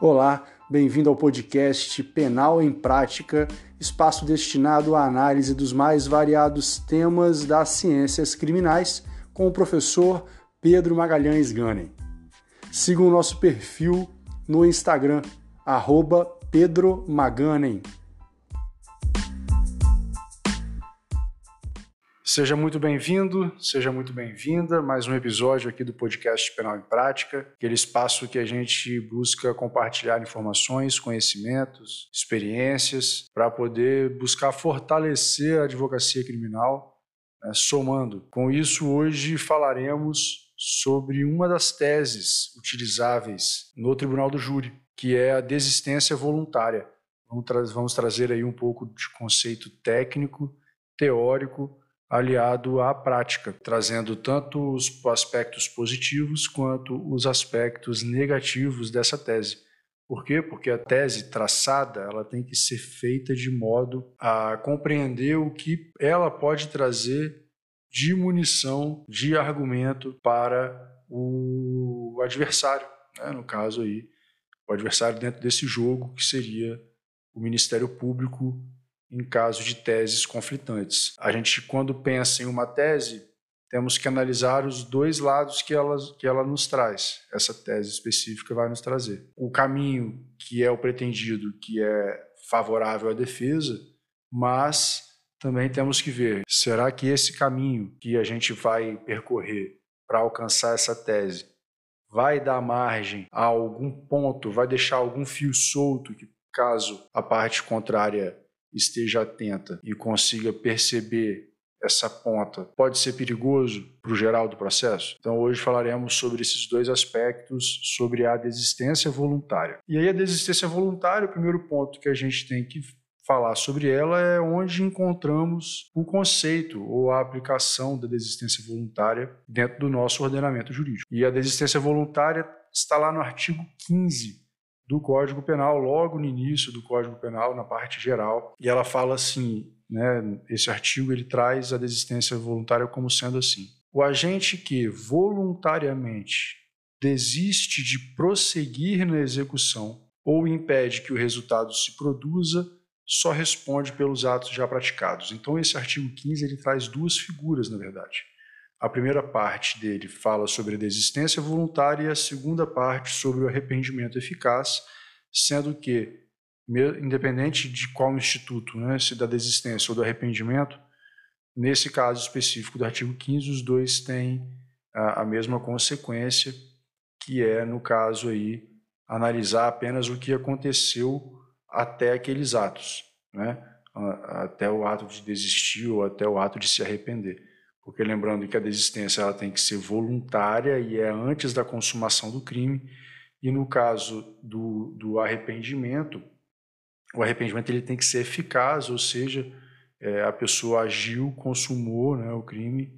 Olá, bem-vindo ao podcast Penal em Prática, espaço destinado à análise dos mais variados temas das ciências criminais, com o professor Pedro Magalhães Ganem. Siga o nosso perfil no Instagram, arroba Pedro. Seja muito bem-vindo, seja muito bem-vinda. Mais um episódio aqui do podcast Penal em Prática, aquele espaço que a gente busca compartilhar informações, conhecimentos, experiências, para poder buscar fortalecer a advocacia criminal, né, somando. Com isso, hoje falaremos sobre uma das teses utilizáveis no Tribunal do Júri, que é a desistência voluntária. Vamos, tra vamos trazer aí um pouco de conceito técnico, teórico aliado à prática, trazendo tanto os aspectos positivos quanto os aspectos negativos dessa tese. Por quê? Porque a tese traçada ela tem que ser feita de modo a compreender o que ela pode trazer de munição, de argumento para o adversário, né? no caso aí, o adversário dentro desse jogo que seria o Ministério Público em caso de teses conflitantes. A gente, quando pensa em uma tese, temos que analisar os dois lados que ela, que ela nos traz. Essa tese específica vai nos trazer. O caminho que é o pretendido, que é favorável à defesa, mas também temos que ver: será que esse caminho que a gente vai percorrer para alcançar essa tese vai dar margem a algum ponto, vai deixar algum fio solto que, caso a parte contrária esteja atenta e consiga perceber essa ponta pode ser perigoso para o geral do processo? Então, hoje falaremos sobre esses dois aspectos, sobre a desistência voluntária. E aí, a desistência voluntária, o primeiro ponto que a gente tem que falar sobre ela é onde encontramos o conceito ou a aplicação da desistência voluntária dentro do nosso ordenamento jurídico. E a desistência voluntária está lá no artigo 15 do Código Penal, logo no início do Código Penal, na parte geral, e ela fala assim, né, esse artigo ele traz a desistência voluntária como sendo assim: o agente que voluntariamente desiste de prosseguir na execução ou impede que o resultado se produza só responde pelos atos já praticados. Então esse artigo 15 ele traz duas figuras, na verdade. A primeira parte dele fala sobre a desistência voluntária e a segunda parte sobre o arrependimento eficaz, sendo que, independente de qual instituto, né, se da desistência ou do arrependimento, nesse caso específico do artigo 15, os dois têm a, a mesma consequência, que é, no caso aí, analisar apenas o que aconteceu até aqueles atos, né? até o ato de desistir ou até o ato de se arrepender porque lembrando que a desistência ela tem que ser voluntária e é antes da consumação do crime, e no caso do, do arrependimento, o arrependimento ele tem que ser eficaz, ou seja, é, a pessoa agiu, consumou né, o crime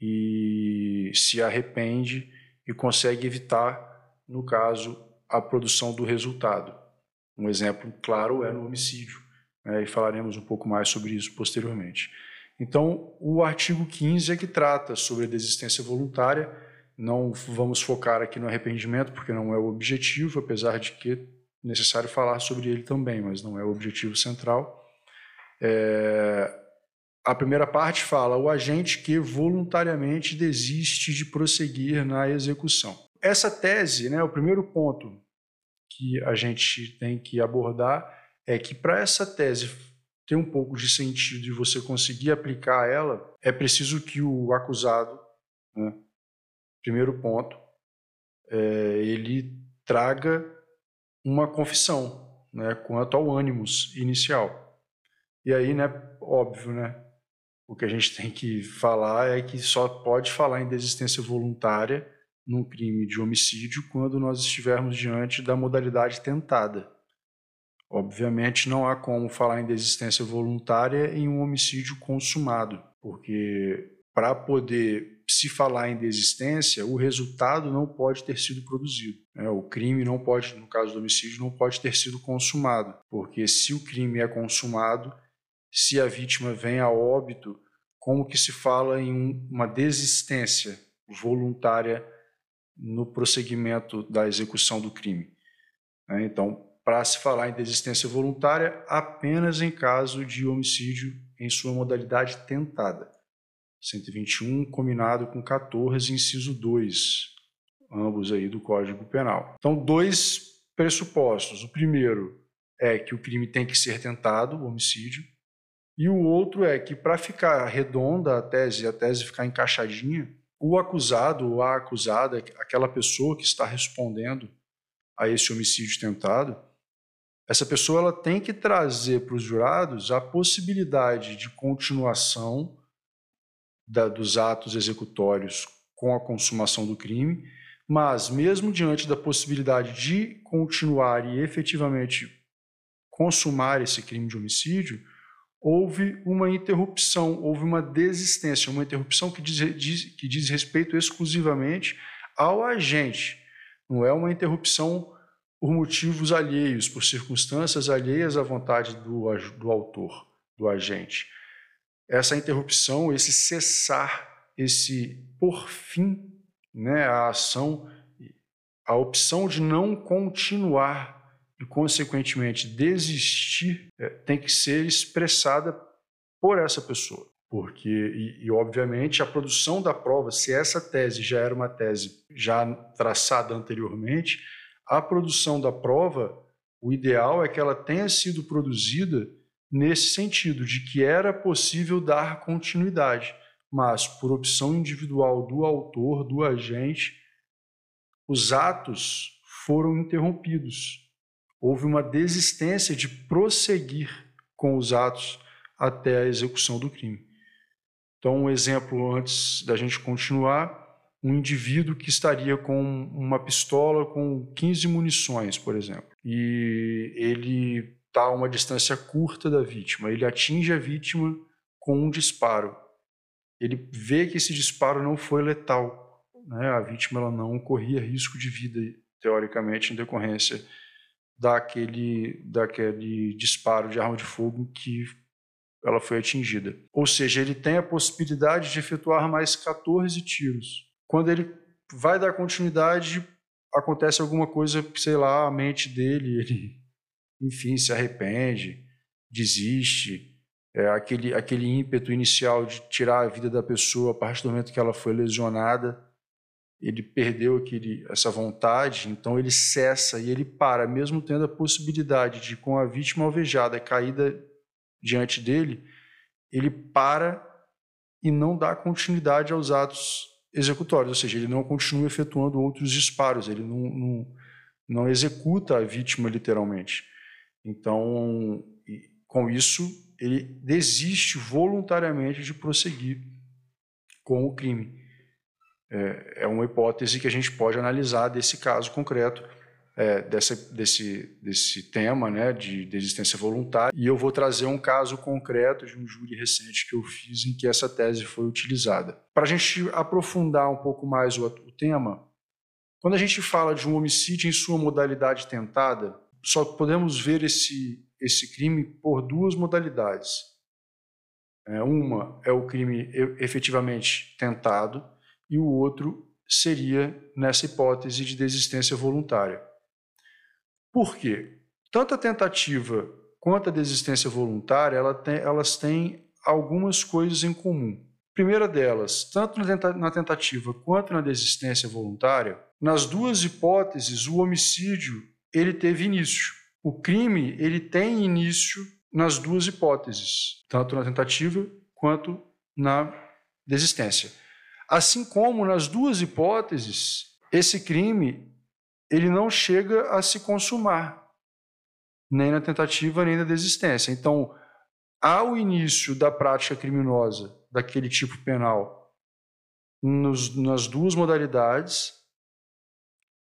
e se arrepende e consegue evitar, no caso, a produção do resultado. Um exemplo claro é no homicídio, né, e falaremos um pouco mais sobre isso posteriormente. Então, o artigo 15 é que trata sobre a desistência voluntária. Não vamos focar aqui no arrependimento, porque não é o objetivo, apesar de que é necessário falar sobre ele também, mas não é o objetivo central. É... A primeira parte fala o agente que voluntariamente desiste de prosseguir na execução. Essa tese, né, o primeiro ponto que a gente tem que abordar é que para essa tese ter um pouco de sentido e você conseguir aplicar ela, é preciso que o acusado, né, primeiro ponto, é, ele traga uma confissão né, quanto ao ânimos inicial. E aí, né, óbvio, né, o que a gente tem que falar é que só pode falar em desistência voluntária num crime de homicídio quando nós estivermos diante da modalidade tentada. Obviamente, não há como falar em desistência voluntária em um homicídio consumado, porque para poder se falar em desistência, o resultado não pode ter sido produzido. Né? O crime não pode, no caso do homicídio, não pode ter sido consumado, porque se o crime é consumado, se a vítima vem a óbito, como que se fala em uma desistência voluntária no prosseguimento da execução do crime? Né? Então, para se falar em desistência voluntária, apenas em caso de homicídio em sua modalidade tentada. 121 combinado com 14, inciso 2, ambos aí do Código Penal. Então, dois pressupostos. O primeiro é que o crime tem que ser tentado, o homicídio, e o outro é que para ficar redonda a tese, a tese ficar encaixadinha, o acusado ou a acusada, aquela pessoa que está respondendo a esse homicídio tentado, essa pessoa ela tem que trazer para os jurados a possibilidade de continuação da, dos atos executórios com a consumação do crime, mas mesmo diante da possibilidade de continuar e efetivamente consumar esse crime de homicídio, houve uma interrupção, houve uma desistência, uma interrupção que diz, diz, que diz respeito exclusivamente ao agente, não é uma interrupção por motivos alheios, por circunstâncias alheias à vontade do, do autor, do agente. Essa interrupção, esse cessar, esse por fim, né, a ação, a opção de não continuar e, consequentemente, desistir, é, tem que ser expressada por essa pessoa. Porque, e, e, obviamente, a produção da prova, se essa tese já era uma tese já traçada anteriormente, a produção da prova, o ideal é que ela tenha sido produzida nesse sentido, de que era possível dar continuidade, mas por opção individual do autor, do agente, os atos foram interrompidos. Houve uma desistência de prosseguir com os atos até a execução do crime. Então, um exemplo antes da gente continuar um indivíduo que estaria com uma pistola com 15 munições, por exemplo, e ele está a uma distância curta da vítima, ele atinge a vítima com um disparo. Ele vê que esse disparo não foi letal, né? a vítima ela não corria risco de vida, teoricamente, em decorrência daquele, daquele disparo de arma de fogo que ela foi atingida. Ou seja, ele tem a possibilidade de efetuar mais 14 tiros quando ele vai dar continuidade, acontece alguma coisa, sei lá, a mente dele, ele, enfim, se arrepende, desiste. É, aquele, aquele ímpeto inicial de tirar a vida da pessoa a partir do momento que ela foi lesionada, ele perdeu aquele, essa vontade, então ele cessa e ele para, mesmo tendo a possibilidade de, com a vítima alvejada caída diante dele, ele para e não dá continuidade aos atos executórios, ou seja, ele não continua efetuando outros disparos, ele não, não, não executa a vítima literalmente. Então, com isso, ele desiste voluntariamente de prosseguir com o crime. É, é uma hipótese que a gente pode analisar desse caso concreto é, dessa, desse, desse tema né, de desistência voluntária. E eu vou trazer um caso concreto de um júri recente que eu fiz em que essa tese foi utilizada. Para a gente aprofundar um pouco mais o, o tema, quando a gente fala de um homicídio em sua modalidade tentada, só podemos ver esse, esse crime por duas modalidades. É, uma é o crime efetivamente tentado e o outro seria nessa hipótese de desistência voluntária. Por quê? Tanto a tentativa quanto a desistência voluntária, ela tem, elas têm algumas coisas em comum. Primeira delas, tanto na tentativa quanto na desistência voluntária, nas duas hipóteses, o homicídio ele teve início. O crime ele tem início nas duas hipóteses, tanto na tentativa quanto na desistência. Assim como nas duas hipóteses, esse crime ele não chega a se consumar, nem na tentativa, nem na desistência. Então, ao início da prática criminosa daquele tipo penal, nos, nas duas modalidades,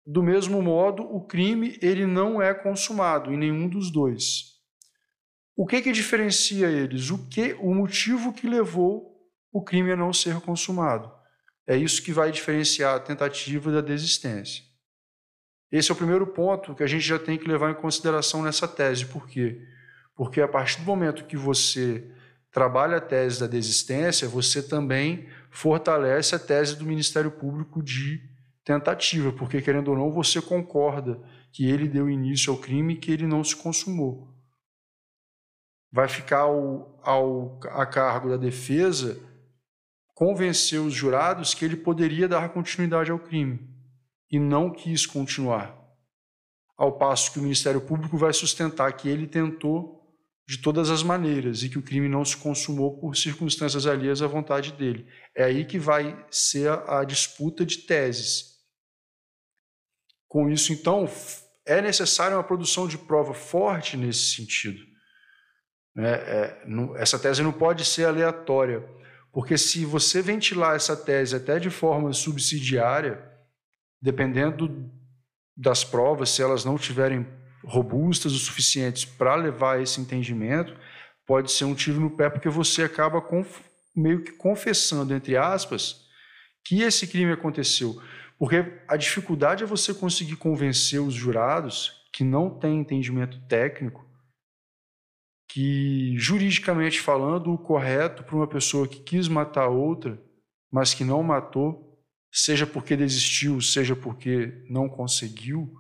do mesmo modo, o crime ele não é consumado em nenhum dos dois. O que que diferencia eles? O que, o motivo que levou o crime a não ser consumado? É isso que vai diferenciar a tentativa da desistência. Esse é o primeiro ponto que a gente já tem que levar em consideração nessa tese. Por quê? Porque a partir do momento que você trabalha a tese da desistência, você também fortalece a tese do Ministério Público de tentativa, porque querendo ou não, você concorda que ele deu início ao crime e que ele não se consumou. Vai ficar ao, ao, a cargo da defesa convencer os jurados que ele poderia dar continuidade ao crime e não quis continuar. Ao passo que o Ministério Público vai sustentar que ele tentou de todas as maneiras e que o crime não se consumou por circunstâncias alheias à vontade dele. É aí que vai ser a, disputa de teses. Com isso, então, é necessária uma produção de prova forte nesse sentido. É, é, não, essa tese não pode ser aleatória, porque se você ventilar essa tese até de forma subsidiária, dependendo das provas, se elas não tiverem robustas o suficientes para levar esse entendimento, pode ser um tiro no pé, porque você acaba meio que confessando, entre aspas, que esse crime aconteceu. Porque a dificuldade é você conseguir convencer os jurados que não têm entendimento técnico que, juridicamente falando, o correto para uma pessoa que quis matar outra, mas que não matou, seja porque desistiu, seja porque não conseguiu,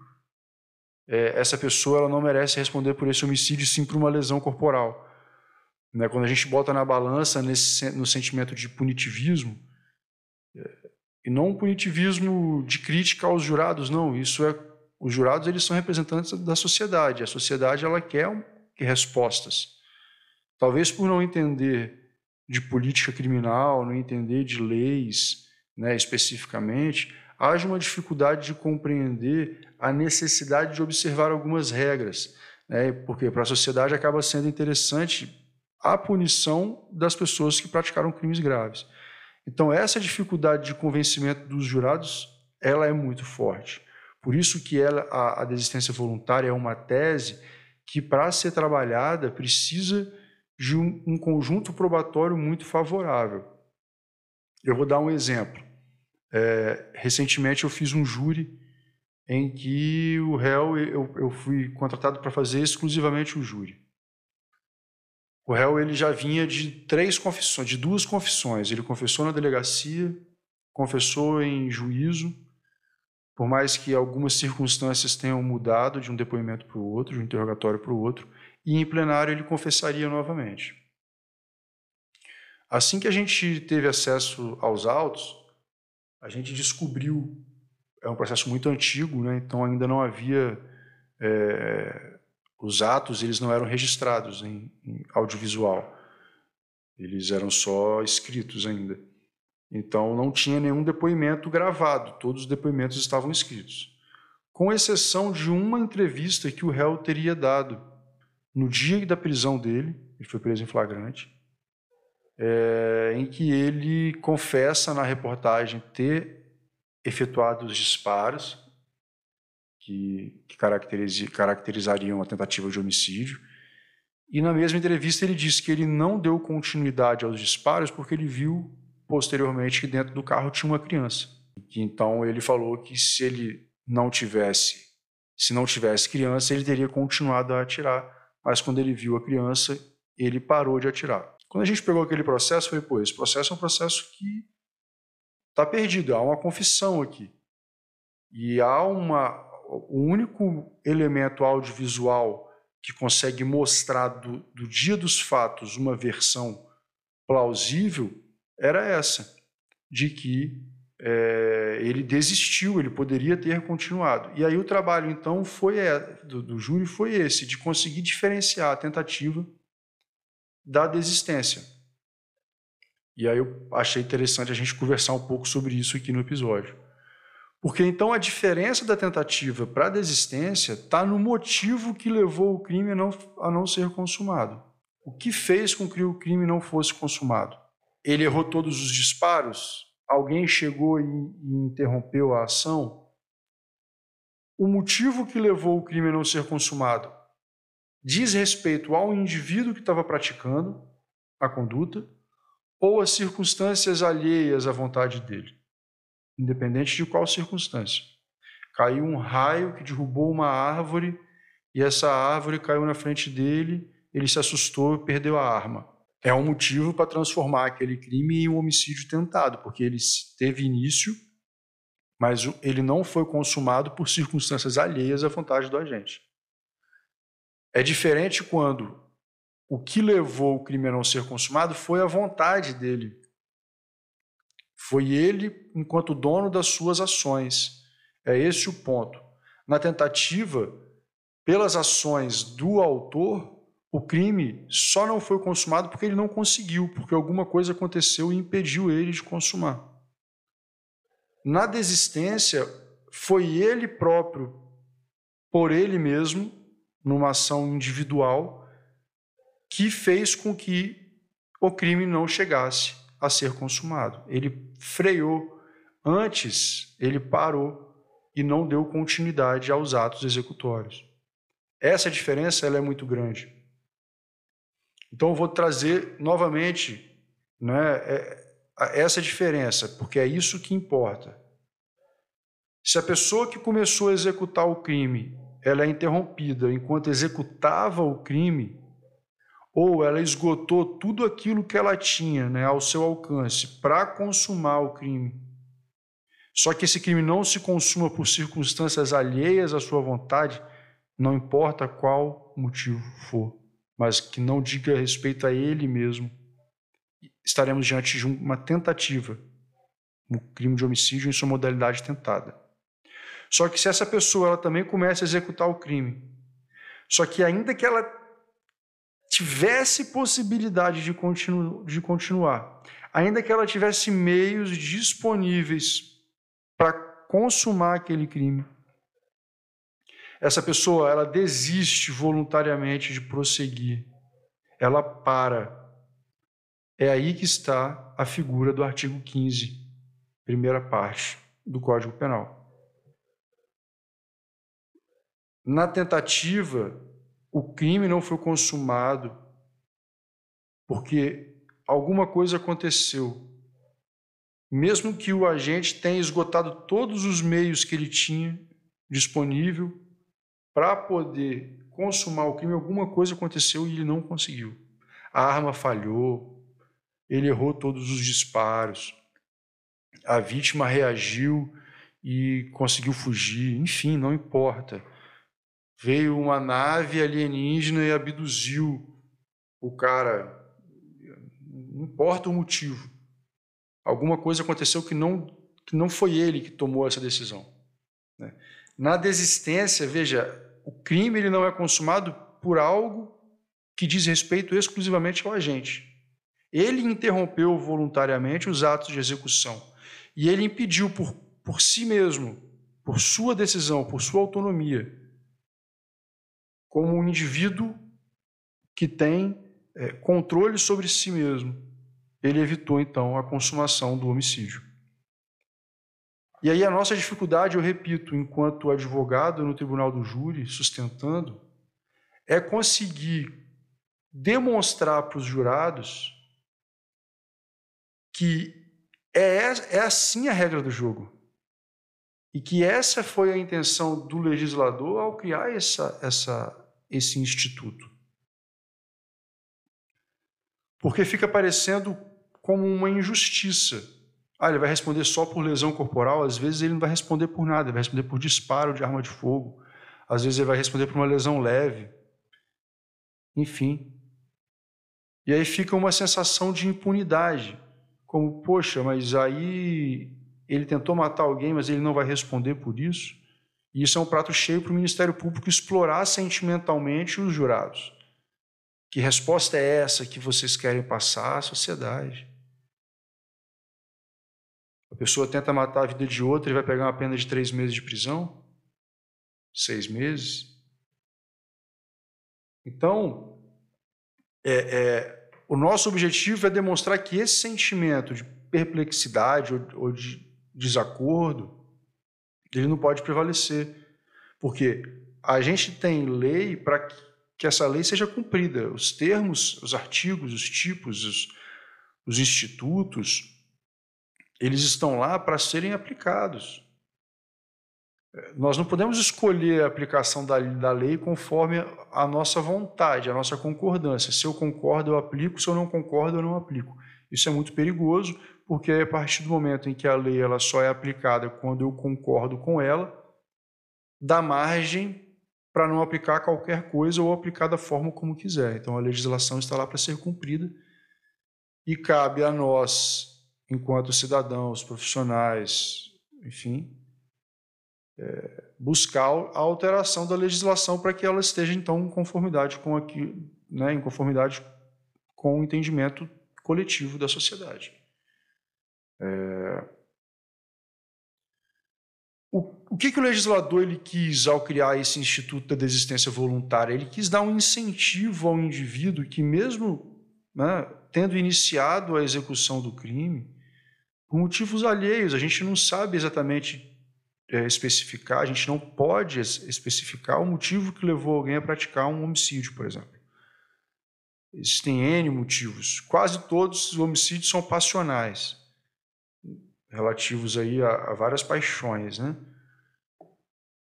é, essa pessoa ela não merece responder por esse homicídio, sim por uma lesão corporal. Né? Quando a gente bota na balança nesse, no sentimento de punitivismo, é, e não um punitivismo de crítica aos jurados, não. Isso é os jurados eles são representantes da sociedade. A sociedade ela quer respostas. Talvez por não entender de política criminal, não entender de leis, né, especificamente, haja uma dificuldade de compreender a necessidade de observar algumas regras, né, porque para a sociedade acaba sendo interessante a punição das pessoas que praticaram crimes graves. Então, essa dificuldade de convencimento dos jurados, ela é muito forte. Por isso que ela, a, a desistência voluntária é uma tese que, para ser trabalhada, precisa de um, um conjunto probatório muito favorável. Eu vou dar um exemplo. É, recentemente eu fiz um júri em que o réu, eu, eu fui contratado para fazer exclusivamente o júri. O réu ele já vinha de três confissões, de duas confissões. Ele confessou na delegacia, confessou em juízo, por mais que algumas circunstâncias tenham mudado de um depoimento para o outro, de um interrogatório para o outro, e em plenário ele confessaria novamente. Assim que a gente teve acesso aos autos, a gente descobriu, é um processo muito antigo, né? então ainda não havia é, os atos eles não eram registrados em, em audiovisual, eles eram só escritos ainda. Então não tinha nenhum depoimento gravado, todos os depoimentos estavam escritos, com exceção de uma entrevista que o réu teria dado no dia da prisão dele, ele foi preso em flagrante, é, em que ele confessa na reportagem ter efetuado os disparos que, que caracteriz, caracterizariam a tentativa de homicídio. E na mesma entrevista ele disse que ele não deu continuidade aos disparos porque ele viu posteriormente que dentro do carro tinha uma criança. Que então ele falou que se ele não tivesse, se não tivesse criança, ele teria continuado a atirar, mas quando ele viu a criança, ele parou de atirar. Quando a gente pegou aquele processo, falei, pô, esse processo é um processo que está perdido, há uma confissão aqui. E há uma, o único elemento audiovisual que consegue mostrar do, do dia dos fatos uma versão plausível era essa, de que é, ele desistiu, ele poderia ter continuado. E aí o trabalho, então, foi do, do júri foi esse, de conseguir diferenciar a tentativa da desistência. E aí eu achei interessante a gente conversar um pouco sobre isso aqui no episódio. Porque então a diferença da tentativa para a desistência está no motivo que levou o crime a não, a não ser consumado. O que fez com que o crime não fosse consumado? Ele errou todos os disparos? Alguém chegou e, e interrompeu a ação? O motivo que levou o crime a não ser consumado diz respeito ao indivíduo que estava praticando a conduta ou às circunstâncias alheias à vontade dele? independente de qual circunstância. Caiu um raio que derrubou uma árvore e essa árvore caiu na frente dele, ele se assustou e perdeu a arma. É um motivo para transformar aquele crime em um homicídio tentado, porque ele teve início mas ele não foi consumado por circunstâncias alheias à vontade do agente. É diferente quando o que levou o crime a não ser consumado foi a vontade dele. Foi ele, enquanto dono das suas ações. É esse o ponto. Na tentativa, pelas ações do autor, o crime só não foi consumado porque ele não conseguiu, porque alguma coisa aconteceu e impediu ele de consumar. Na desistência, foi ele próprio, por ele mesmo, numa ação individual, que fez com que o crime não chegasse a ser consumado. Ele freou antes, ele parou e não deu continuidade aos atos executórios. Essa diferença ela é muito grande. Então eu vou trazer novamente né, é, essa diferença, porque é isso que importa. Se a pessoa que começou a executar o crime, ela é interrompida enquanto executava o crime, ou ela esgotou tudo aquilo que ela tinha né, ao seu alcance para consumar o crime. Só que esse crime não se consuma por circunstâncias alheias à sua vontade, não importa qual motivo for mas que não diga respeito a ele mesmo, estaremos diante de uma tentativa, um crime de homicídio em sua modalidade tentada. Só que se essa pessoa ela também começa a executar o crime, só que ainda que ela tivesse possibilidade de, continu de continuar, ainda que ela tivesse meios disponíveis para consumar aquele crime, essa pessoa ela desiste voluntariamente de prosseguir. Ela para. É aí que está a figura do artigo 15, primeira parte do Código Penal. Na tentativa, o crime não foi consumado porque alguma coisa aconteceu. Mesmo que o agente tenha esgotado todos os meios que ele tinha disponível para poder consumar o crime, alguma coisa aconteceu e ele não conseguiu. A arma falhou, ele errou todos os disparos, a vítima reagiu e conseguiu fugir, enfim, não importa. Veio uma nave alienígena e abduziu o cara, não importa o motivo. Alguma coisa aconteceu que não, que não foi ele que tomou essa decisão. Né? Na desistência, veja, o crime ele não é consumado por algo que diz respeito exclusivamente ao agente. Ele interrompeu voluntariamente os atos de execução e ele impediu por, por si mesmo, por sua decisão, por sua autonomia, como um indivíduo que tem é, controle sobre si mesmo, ele evitou então a consumação do homicídio. E aí a nossa dificuldade, eu repito, enquanto advogado no tribunal do júri, sustentando, é conseguir demonstrar para os jurados que é, é assim a regra do jogo. E que essa foi a intenção do legislador ao criar essa, essa, esse instituto. Porque fica parecendo como uma injustiça ah, ele vai responder só por lesão corporal, às vezes ele não vai responder por nada, ele vai responder por disparo de arma de fogo, às vezes ele vai responder por uma lesão leve. Enfim. E aí fica uma sensação de impunidade, como, poxa, mas aí ele tentou matar alguém, mas ele não vai responder por isso. E isso é um prato cheio para o Ministério Público explorar sentimentalmente os jurados. Que resposta é essa que vocês querem passar à sociedade? A pessoa tenta matar a vida de outra e vai pegar uma pena de três meses de prisão? Seis meses? Então, é, é, o nosso objetivo é demonstrar que esse sentimento de perplexidade ou, ou de desacordo, ele não pode prevalecer. Porque a gente tem lei para que, essa lei seja cumprida. Os termos, os artigos, os tipos, os, os institutos, eles estão lá para serem aplicados. Nós não podemos escolher a aplicação da, da lei conforme a nossa vontade, a nossa concordância. Se eu concordo, eu aplico, se eu não concordo, eu não aplico. Isso é muito perigoso, porque a partir do momento em que a lei ela só é aplicada quando eu concordo com ela, dá margem para não aplicar qualquer coisa ou aplicar da forma como quiser. Então a legislação está lá para ser cumprida e cabe a nós, enquanto cidadãos, profissionais, enfim, é, buscar a alteração da legislação para que ela esteja então em conformidade com aqui, né, em conformidade com o entendimento coletivo da sociedade. É, o, o que, que o legislador ele quis ao criar esse Instituto da Desistência Voluntária? Ele quis dar um incentivo ao indivíduo que, mesmo né, tendo iniciado a execução do crime, por motivos alheios, a gente não sabe exatamente é, especificar, a gente não pode especificar o motivo que levou alguém a praticar um homicídio, por exemplo. Existem N motivos. Quase todos os homicídios são passionais relativos aí a, a várias paixões, né?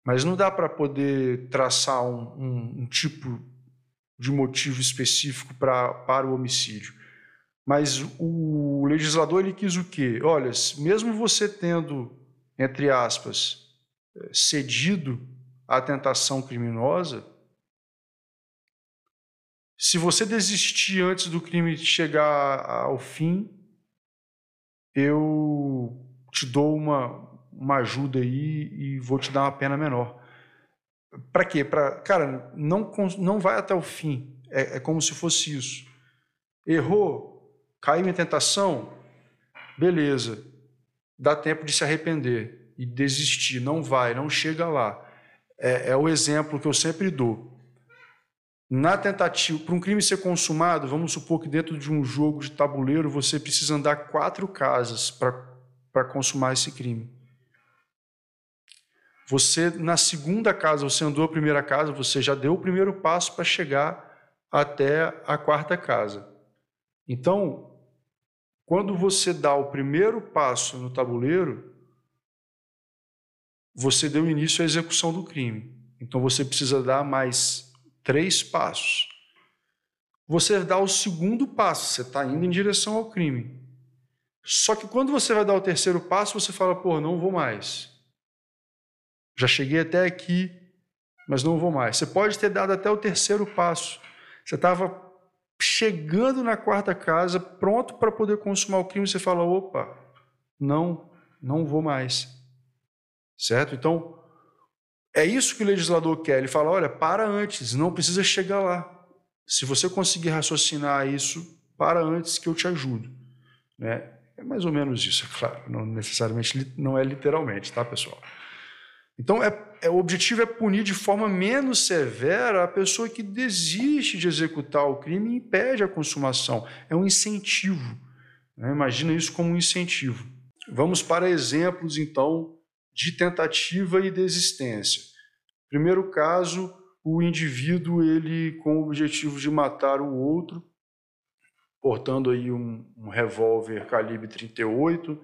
Mas não dá para poder traçar um, um, um, tipo de motivo específico pra, para o homicídio. Mas o legislador ele quis o quê? Olha, mesmo você tendo, entre aspas, eh, cedido à tentação criminosa, se você desistir antes do crime chegar ao fim, eu te dou uma, uma ajuda aí e vou te dar uma pena menor. Para quê? Para cara, não não vai até o fim. É, é como se fosse isso. Errou, caiu em tentação, beleza. Dá tempo de se arrepender e desistir. Não vai, não chega lá. É, é o exemplo que eu sempre dou. Na tentativa, para um crime ser consumado, vamos supor que dentro de um jogo de tabuleiro você precisa andar quatro casas para consumar esse crime. Você, na segunda casa, você andou a primeira casa, você já deu o primeiro passo para chegar até a quarta casa. Então, quando você dá o primeiro passo no tabuleiro, você deu início à execução do crime. Então, você precisa dar mais três passos. Você dá o segundo passo, você está indo em direção ao crime. Só que quando você vai dar o terceiro passo, você fala, pô, não vou mais. Já cheguei até aqui, mas não vou mais. Você pode ter dado até o terceiro passo. Você estava chegando na quarta casa, pronto para poder consumar o crime, você fala, opa, não, não vou mais. Certo? Então, é isso que o legislador quer. Ele fala: olha, para antes, não precisa chegar lá. Se você conseguir raciocinar isso, para antes que eu te ajudo. Né? É mais ou menos isso, é claro. Não necessariamente, não é literalmente, tá, pessoal? Então, é, é, o objetivo é punir de forma menos severa a pessoa que desiste de executar o crime e impede a consumação. É um incentivo. Né? Imagina isso como um incentivo. Vamos para exemplos, então, de tentativa e desistência. Primeiro caso, o indivíduo ele com o objetivo de matar o outro, portando aí um, um revólver calibre 38,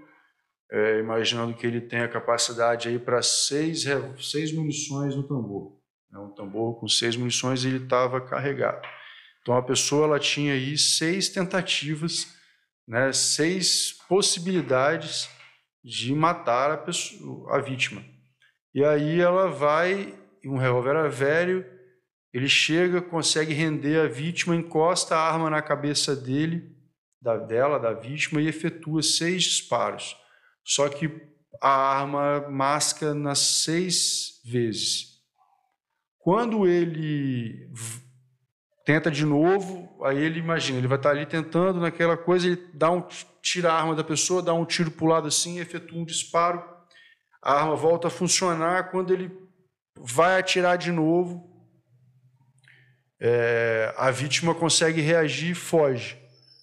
é, imaginando que ele tem a capacidade aí para seis, seis munições no tambor. É um tambor com seis munições ele estava carregado. Então a pessoa ela tinha aí seis tentativas, né, seis possibilidades de matar a, pessoa, a vítima. E aí ela vai, um revólver velho, ele chega, consegue render a vítima, encosta a arma na cabeça dele, da, dela, da vítima, e efetua seis disparos. Só que a arma masca nas seis vezes. Quando ele tenta de novo, aí ele imagina, ele vai estar ali tentando naquela coisa, ele dá um tira a arma da pessoa, dá um tiro para o lado assim, efetua um disparo, a arma volta a funcionar. Quando ele vai atirar de novo, é, a vítima consegue reagir e foge.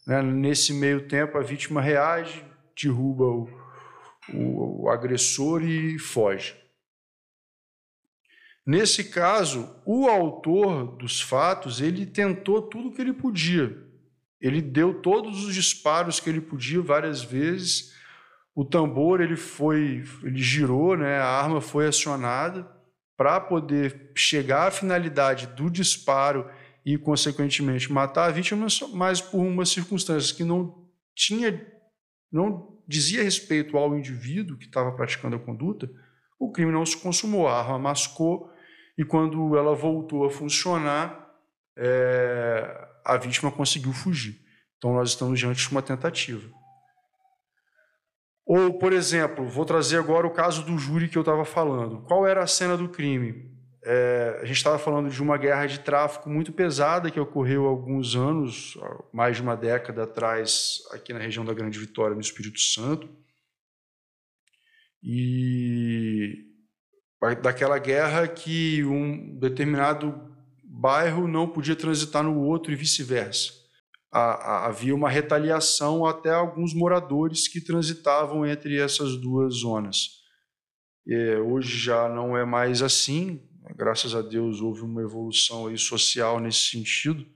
Né? Nesse meio tempo, a vítima reage, derruba o, o, o agressor e foge. Nesse caso, o autor dos fatos ele tentou tudo o que ele podia ele deu todos os disparos que ele podia várias vezes. O tambor ele foi, ele girou, né? A arma foi acionada para poder chegar à finalidade do disparo e consequentemente matar a vítima, mas por umas circunstâncias que não tinha não dizia respeito ao indivíduo que estava praticando a conduta, o crime não se consumou, a arma mascou e quando ela voltou a funcionar, é, a vítima conseguiu fugir. Então nós estamos diante de uma tentativa. Ou, por exemplo, vou trazer agora o caso do júri que eu estava falando. Qual era a cena do crime? É, a gente estava falando de uma guerra de tráfico muito pesada que ocorreu há alguns anos, mais de uma década atrás, aqui na região da Grande Vitória, no Espírito Santo. E daquela guerra que um determinado bairro não podia transitar no outro e vice-versa. Havia uma retaliação até alguns moradores que transitavam entre essas duas zonas. E hoje já não é mais assim, Graças a Deus houve uma evolução aí social nesse sentido.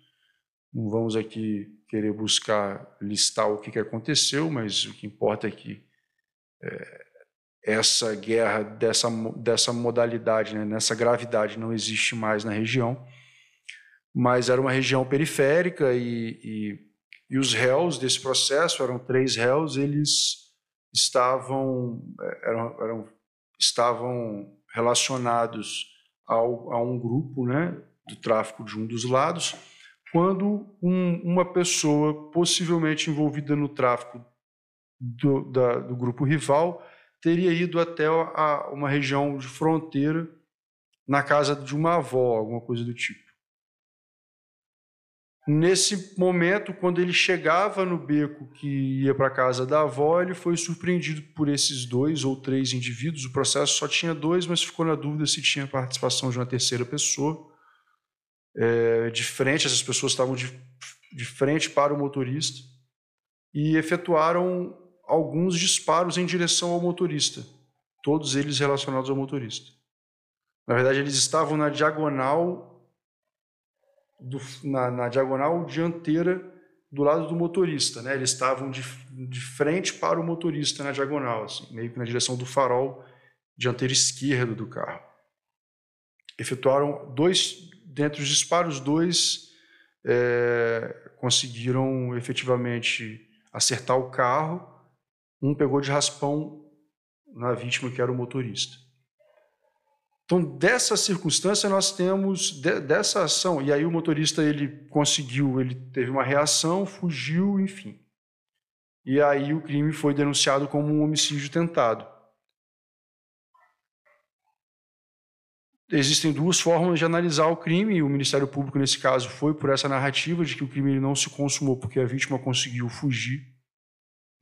Não vamos aqui querer buscar listar o que, que aconteceu, mas o que importa é que é, essa guerra dessa, dessa modalidade, né, nessa gravidade, não existe mais na região. Mas era uma região periférica e, e, e os réus desse processo, eram três réus, eles estavam, eram, eram estavam relacionados ao, a um grupo né, do tráfico de um dos lados, quando um, uma pessoa possivelmente envolvida no tráfico do, da, do grupo rival teria ido até a, uma região de fronteira na casa de uma avó, alguma coisa do tipo. Nesse momento, quando ele chegava no beco que ia para a casa da avó, ele foi surpreendido por esses dois ou três indivíduos. O processo só tinha dois, mas ficou na dúvida se tinha participação de uma terceira pessoa. É, de frente, essas pessoas estavam de, de frente para o motorista e efetuaram alguns disparos em direção ao motorista, todos eles relacionados ao motorista. Na verdade, eles estavam na diagonal do, na, na, diagonal dianteira do lado do motorista. Né? Eles estavam de, de frente para o motorista na diagonal, assim, meio que na direção do farol dianteiro esquerdo do carro. Efetuaram dois, dentre os disparos, dois é, conseguiram efetivamente acertar o carro. Um pegou de raspão na vítima, que era o motorista. Então, dessa circunstância, nós temos de, dessa ação, e aí o motorista ele conseguiu, ele teve uma reação, fugiu, enfim. E aí o crime foi denunciado como um homicídio tentado. Existem duas formas de analisar o crime, e o Ministério Público, nesse caso, foi por essa narrativa de que o crime não se consumou porque a vítima conseguiu fugir,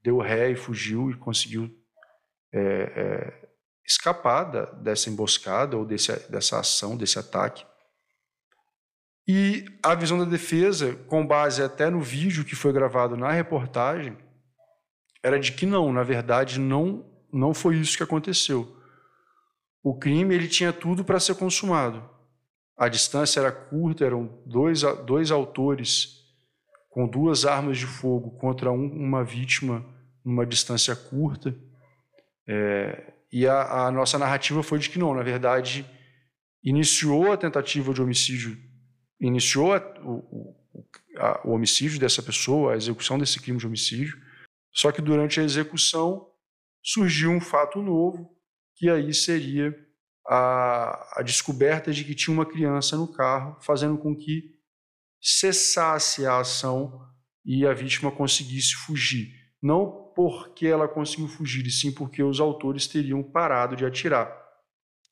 deu ré e fugiu e conseguiu é, é, escapar da, dessa emboscada ou desse, dessa ação, desse ataque. E a visão da defesa, com base até no vídeo que foi gravado na reportagem, era de que não, na verdade, não, não foi isso que aconteceu. O crime ele tinha tudo para ser consumado. A distância era curta, eram dois, dois autores com duas armas de fogo contra um, uma vítima numa distância curta. É, e a, a nossa narrativa foi de que não, na verdade, iniciou a tentativa de homicídio, iniciou a, o, a, o homicídio dessa pessoa, a execução desse crime de homicídio, só que durante a execução surgiu um fato novo, que aí seria a, a, descoberta de que tinha uma criança no carro, fazendo com que cessasse a ação e a vítima conseguisse fugir. Não porque ela conseguiu fugir, e sim porque os autores teriam parado de atirar.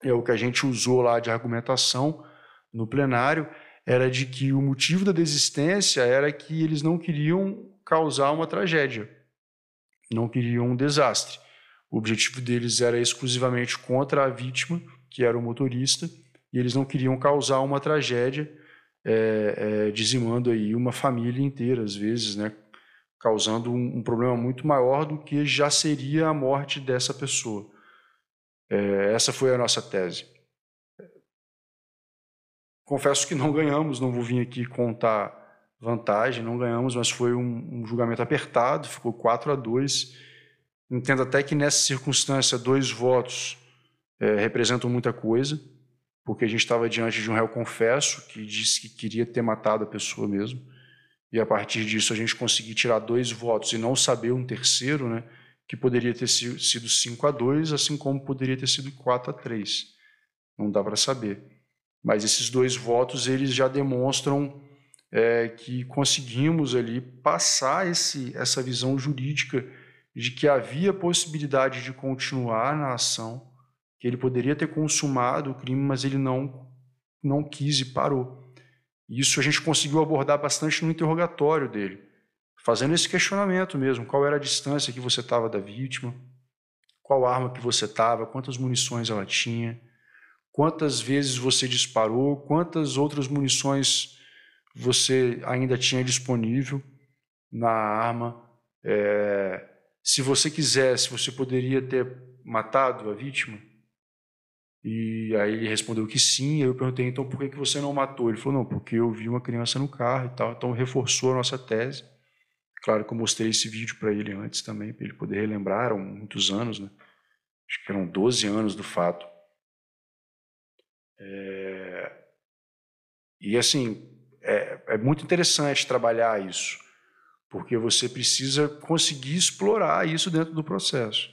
É o que a gente usou lá de argumentação no plenário, era de que o motivo da desistência era que eles não queriam causar uma tragédia, não queriam um desastre. O objetivo deles era exclusivamente contra a vítima, que era o motorista, e eles não queriam causar uma tragédia, é, é, dizimando aí uma família inteira, às vezes, né, causando um, um, problema muito maior do que já seria a morte dessa pessoa. É, essa foi a nossa tese. Confesso que não ganhamos, não vou vir aqui contar vantagem, não ganhamos, mas foi um, um julgamento apertado, ficou 4 a 2. Entendo até que nessa circunstância, dois votos é, representam muita coisa, porque a gente estava diante de um réu confesso que disse que queria ter matado a pessoa mesmo e a partir disso a gente conseguir tirar dois votos e não saber um terceiro, né? que poderia ter sido 5 a 2, assim como poderia ter sido 4 a 3. Não dá para saber. Mas esses dois votos eles já demonstram é, que conseguimos ali passar esse, essa visão jurídica de que havia possibilidade de continuar na ação, que ele poderia ter consumado o crime, mas ele não não quis e parou. Isso a gente conseguiu abordar bastante no interrogatório dele, fazendo esse questionamento mesmo: qual era a distância que você estava da vítima, qual arma que você estava, quantas munições ela tinha, quantas vezes você disparou, quantas outras munições você ainda tinha disponível na arma. É, se você quisesse, você poderia ter matado a vítima? E aí ele respondeu que sim. Eu perguntei, então por que você não matou? Ele falou, não, porque eu vi uma criança no carro e tal. Então reforçou a nossa tese. Claro que eu mostrei esse vídeo para ele antes também, para ele poder relembrar. Eram muitos anos, né? Acho que eram 12 anos do fato. É... E assim, é, é muito interessante trabalhar isso, porque você precisa conseguir explorar isso dentro do processo,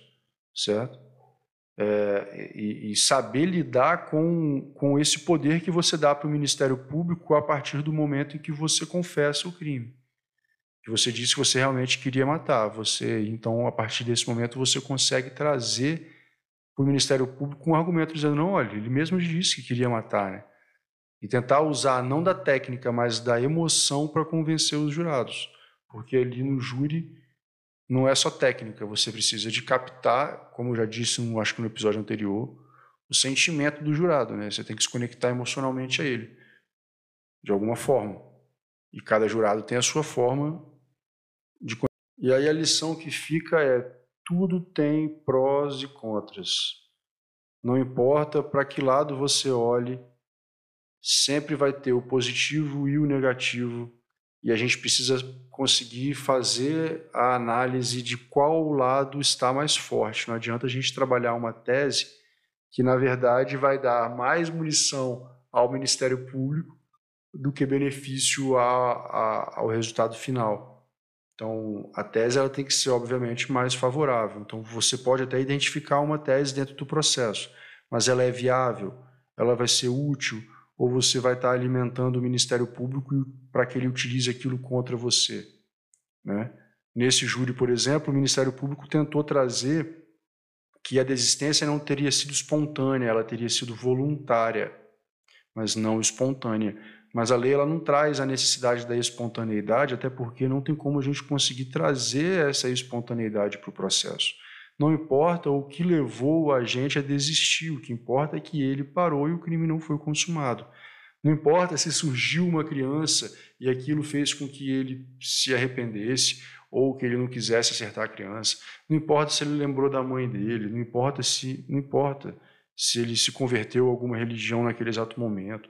certo? É, e, e, saber lidar com, com esse poder que você dá para o Ministério Público a partir do momento em que você confessa o crime. Que você disse que você realmente queria matar. Você, então, a partir desse momento, você consegue trazer para o Ministério Público um argumento dizendo: não, olha, ele mesmo disse que queria matar, né? E tentar usar não da técnica, mas da emoção para convencer os jurados. Porque ali no júri não é só técnica, você precisa de captar, como eu já disse, no, acho que no episódio anterior, o sentimento do jurado, né? Você tem que se conectar emocionalmente a ele, de alguma forma. E cada jurado tem a sua forma de. E aí a lição que fica é: tudo tem prós e contras. Não importa para que lado você olhe, sempre vai ter o positivo e o negativo e a gente precisa conseguir fazer a análise de qual lado está mais forte. Não adianta a gente trabalhar uma tese que, na verdade, vai dar mais munição ao Ministério Público do que benefício a, a, ao resultado final. Então, a tese ela tem que ser, obviamente, mais favorável. Então, você pode até identificar uma tese dentro do processo, mas ela é viável, ela vai ser útil, ou você vai estar alimentando o Ministério Público para que ele utilize aquilo contra você. Né? Nesse júri, por exemplo, o Ministério Público tentou trazer que a desistência não teria sido espontânea, ela teria sido voluntária, mas não espontânea. Mas a lei ela não traz a necessidade da espontaneidade, até porque não tem como a gente conseguir trazer essa espontaneidade para o processo. Não importa o que levou o agente a desistir, o que importa é que ele parou e o crime não foi consumado. Não importa se surgiu uma criança e aquilo fez com que ele se arrependesse ou que ele não quisesse acertar a criança. Não importa se ele lembrou da mãe dele, não importa se não importa se ele se converteu a alguma religião naquele exato momento.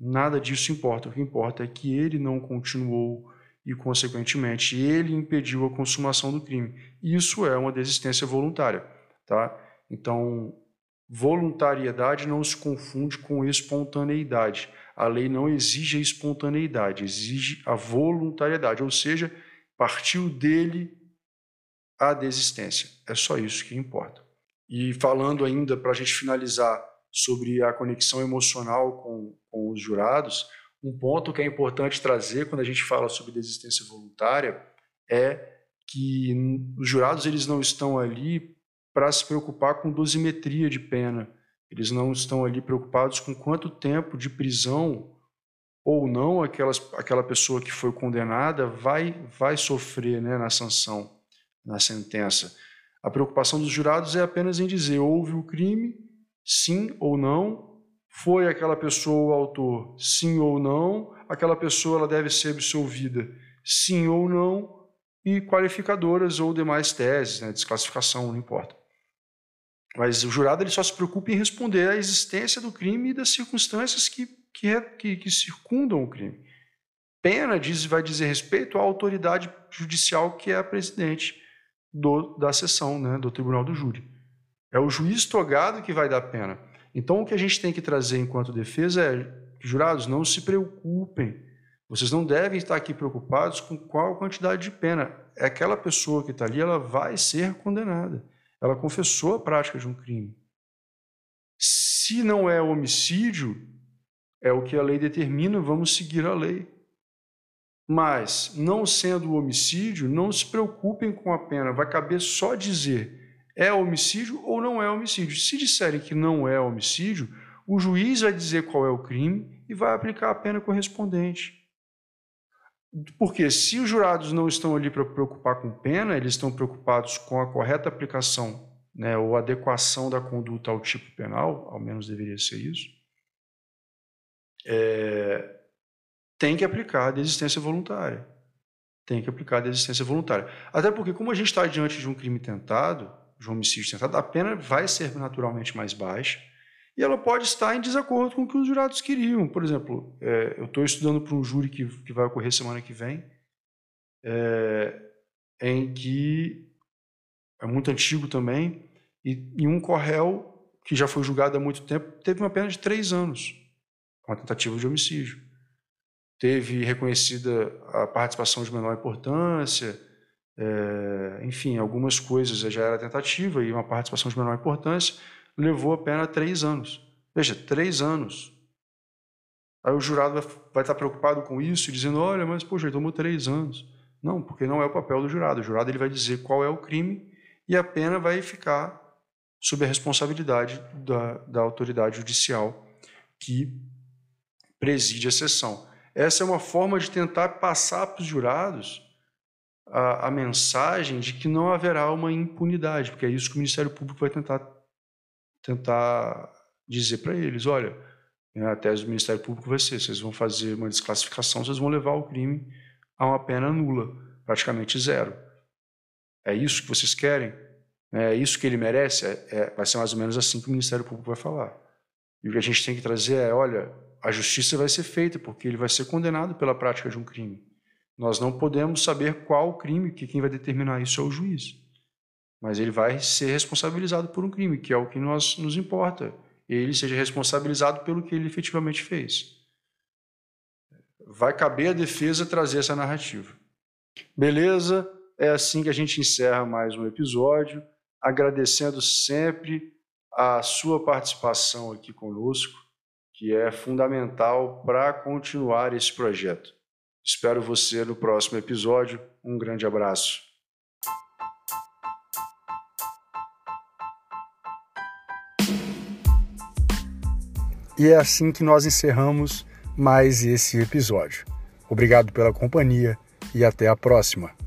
Nada disso importa. O que importa é que ele não continuou e, consequentemente, ele impediu a consumação do crime. Isso é uma desistência voluntária. Tá? Então, voluntariedade não se confunde com espontaneidade. A lei não exige a espontaneidade, exige a voluntariedade, ou seja, partiu dele a desistência. É só isso que importa. E falando ainda, para a gente finalizar, sobre a conexão emocional com, com os jurados, um ponto que é importante trazer quando a gente fala sobre desistência voluntária é que os jurados eles não estão ali para se preocupar com dosimetria de pena. Eles não estão ali preocupados com quanto tempo de prisão ou não aquelas, aquela pessoa que foi condenada vai, vai sofrer né, na sanção, na sentença. A preocupação dos jurados é apenas em dizer houve o crime, sim ou não, foi aquela pessoa o autor? Sim ou não? Aquela pessoa ela deve ser absolvida? Sim ou não? E qualificadoras ou demais teses, né? desclassificação, não importa. Mas o jurado ele só se preocupa em responder à existência do crime e das circunstâncias que, que, que, que circundam o crime. Pena diz, vai dizer respeito à autoridade judicial que é a presidente do, da sessão, né, do tribunal do júri. É o juiz togado que vai dar pena. Então, o que a gente tem que trazer enquanto defesa é: jurados, não se preocupem. Vocês não devem estar aqui preocupados com qual quantidade de pena. é aquela pessoa que está ali, ela vai ser condenada. Ela confessou a prática de um crime. Se não é homicídio, é o que a lei determina, vamos seguir a lei. Mas, não sendo homicídio, não se preocupem com a pena, vai caber só dizer é homicídio ou não é homicídio. Se disserem que não é homicídio, o juiz vai dizer qual é o crime e vai aplicar a pena correspondente. Porque se os jurados não estão ali para preocupar com pena, eles estão preocupados com a correta aplicação né, ou adequação da conduta ao tipo penal, ao menos deveria ser isso, é, tem que aplicar a desistência voluntária. Tem que aplicar a desistência voluntária. Até porque, como a gente está diante de um crime tentado, de homicídio tentado, a pena vai ser naturalmente mais baixa e ela pode estar em desacordo com o que os jurados queriam. Por exemplo, é, eu estou estudando para um júri que, que vai ocorrer semana que vem, é, em que é muito antigo também, e, e um corréu que já foi julgado há muito tempo teve uma pena de três anos, com a tentativa de homicídio teve reconhecida a participação de menor importância, é, enfim, algumas coisas já era tentativa e uma participação de menor importância levou a pena três anos. Veja, três anos. Aí o jurado vai, vai estar preocupado com isso, dizendo: olha, mas poxa, ele tomou três anos. Não, porque não é o papel do jurado. O jurado ele vai dizer qual é o crime e a pena vai ficar sob a responsabilidade da, da autoridade judicial que preside a sessão. Essa é uma forma de tentar passar para os jurados a, a, mensagem de que não haverá uma impunidade, porque é isso que o Ministério Público vai tentar, tentar dizer para eles: olha, né, a tese do Ministério Público vai ser: vocês vão fazer uma desclassificação, vocês vão levar o crime a uma pena nula, praticamente zero. É isso que vocês querem? É isso que ele merece? É, é, vai ser mais ou menos assim que o Ministério Público vai falar. E o que a gente tem que trazer é: olha, a justiça vai ser feita, porque ele vai ser condenado pela prática de um crime. Nós não podemos saber qual crime, que quem vai determinar isso é o juiz. Mas ele vai ser responsabilizado por um crime, que é o que nós, nos importa. Ele seja responsabilizado pelo que ele efetivamente fez. Vai caber à defesa trazer essa narrativa. Beleza? É assim que a gente encerra mais um episódio, agradecendo sempre a sua participação aqui conosco que é fundamental para continuar esse projeto. Espero você no próximo episódio. Um grande abraço. E é assim que nós encerramos mais esse episódio. Obrigado pela companhia e até a próxima.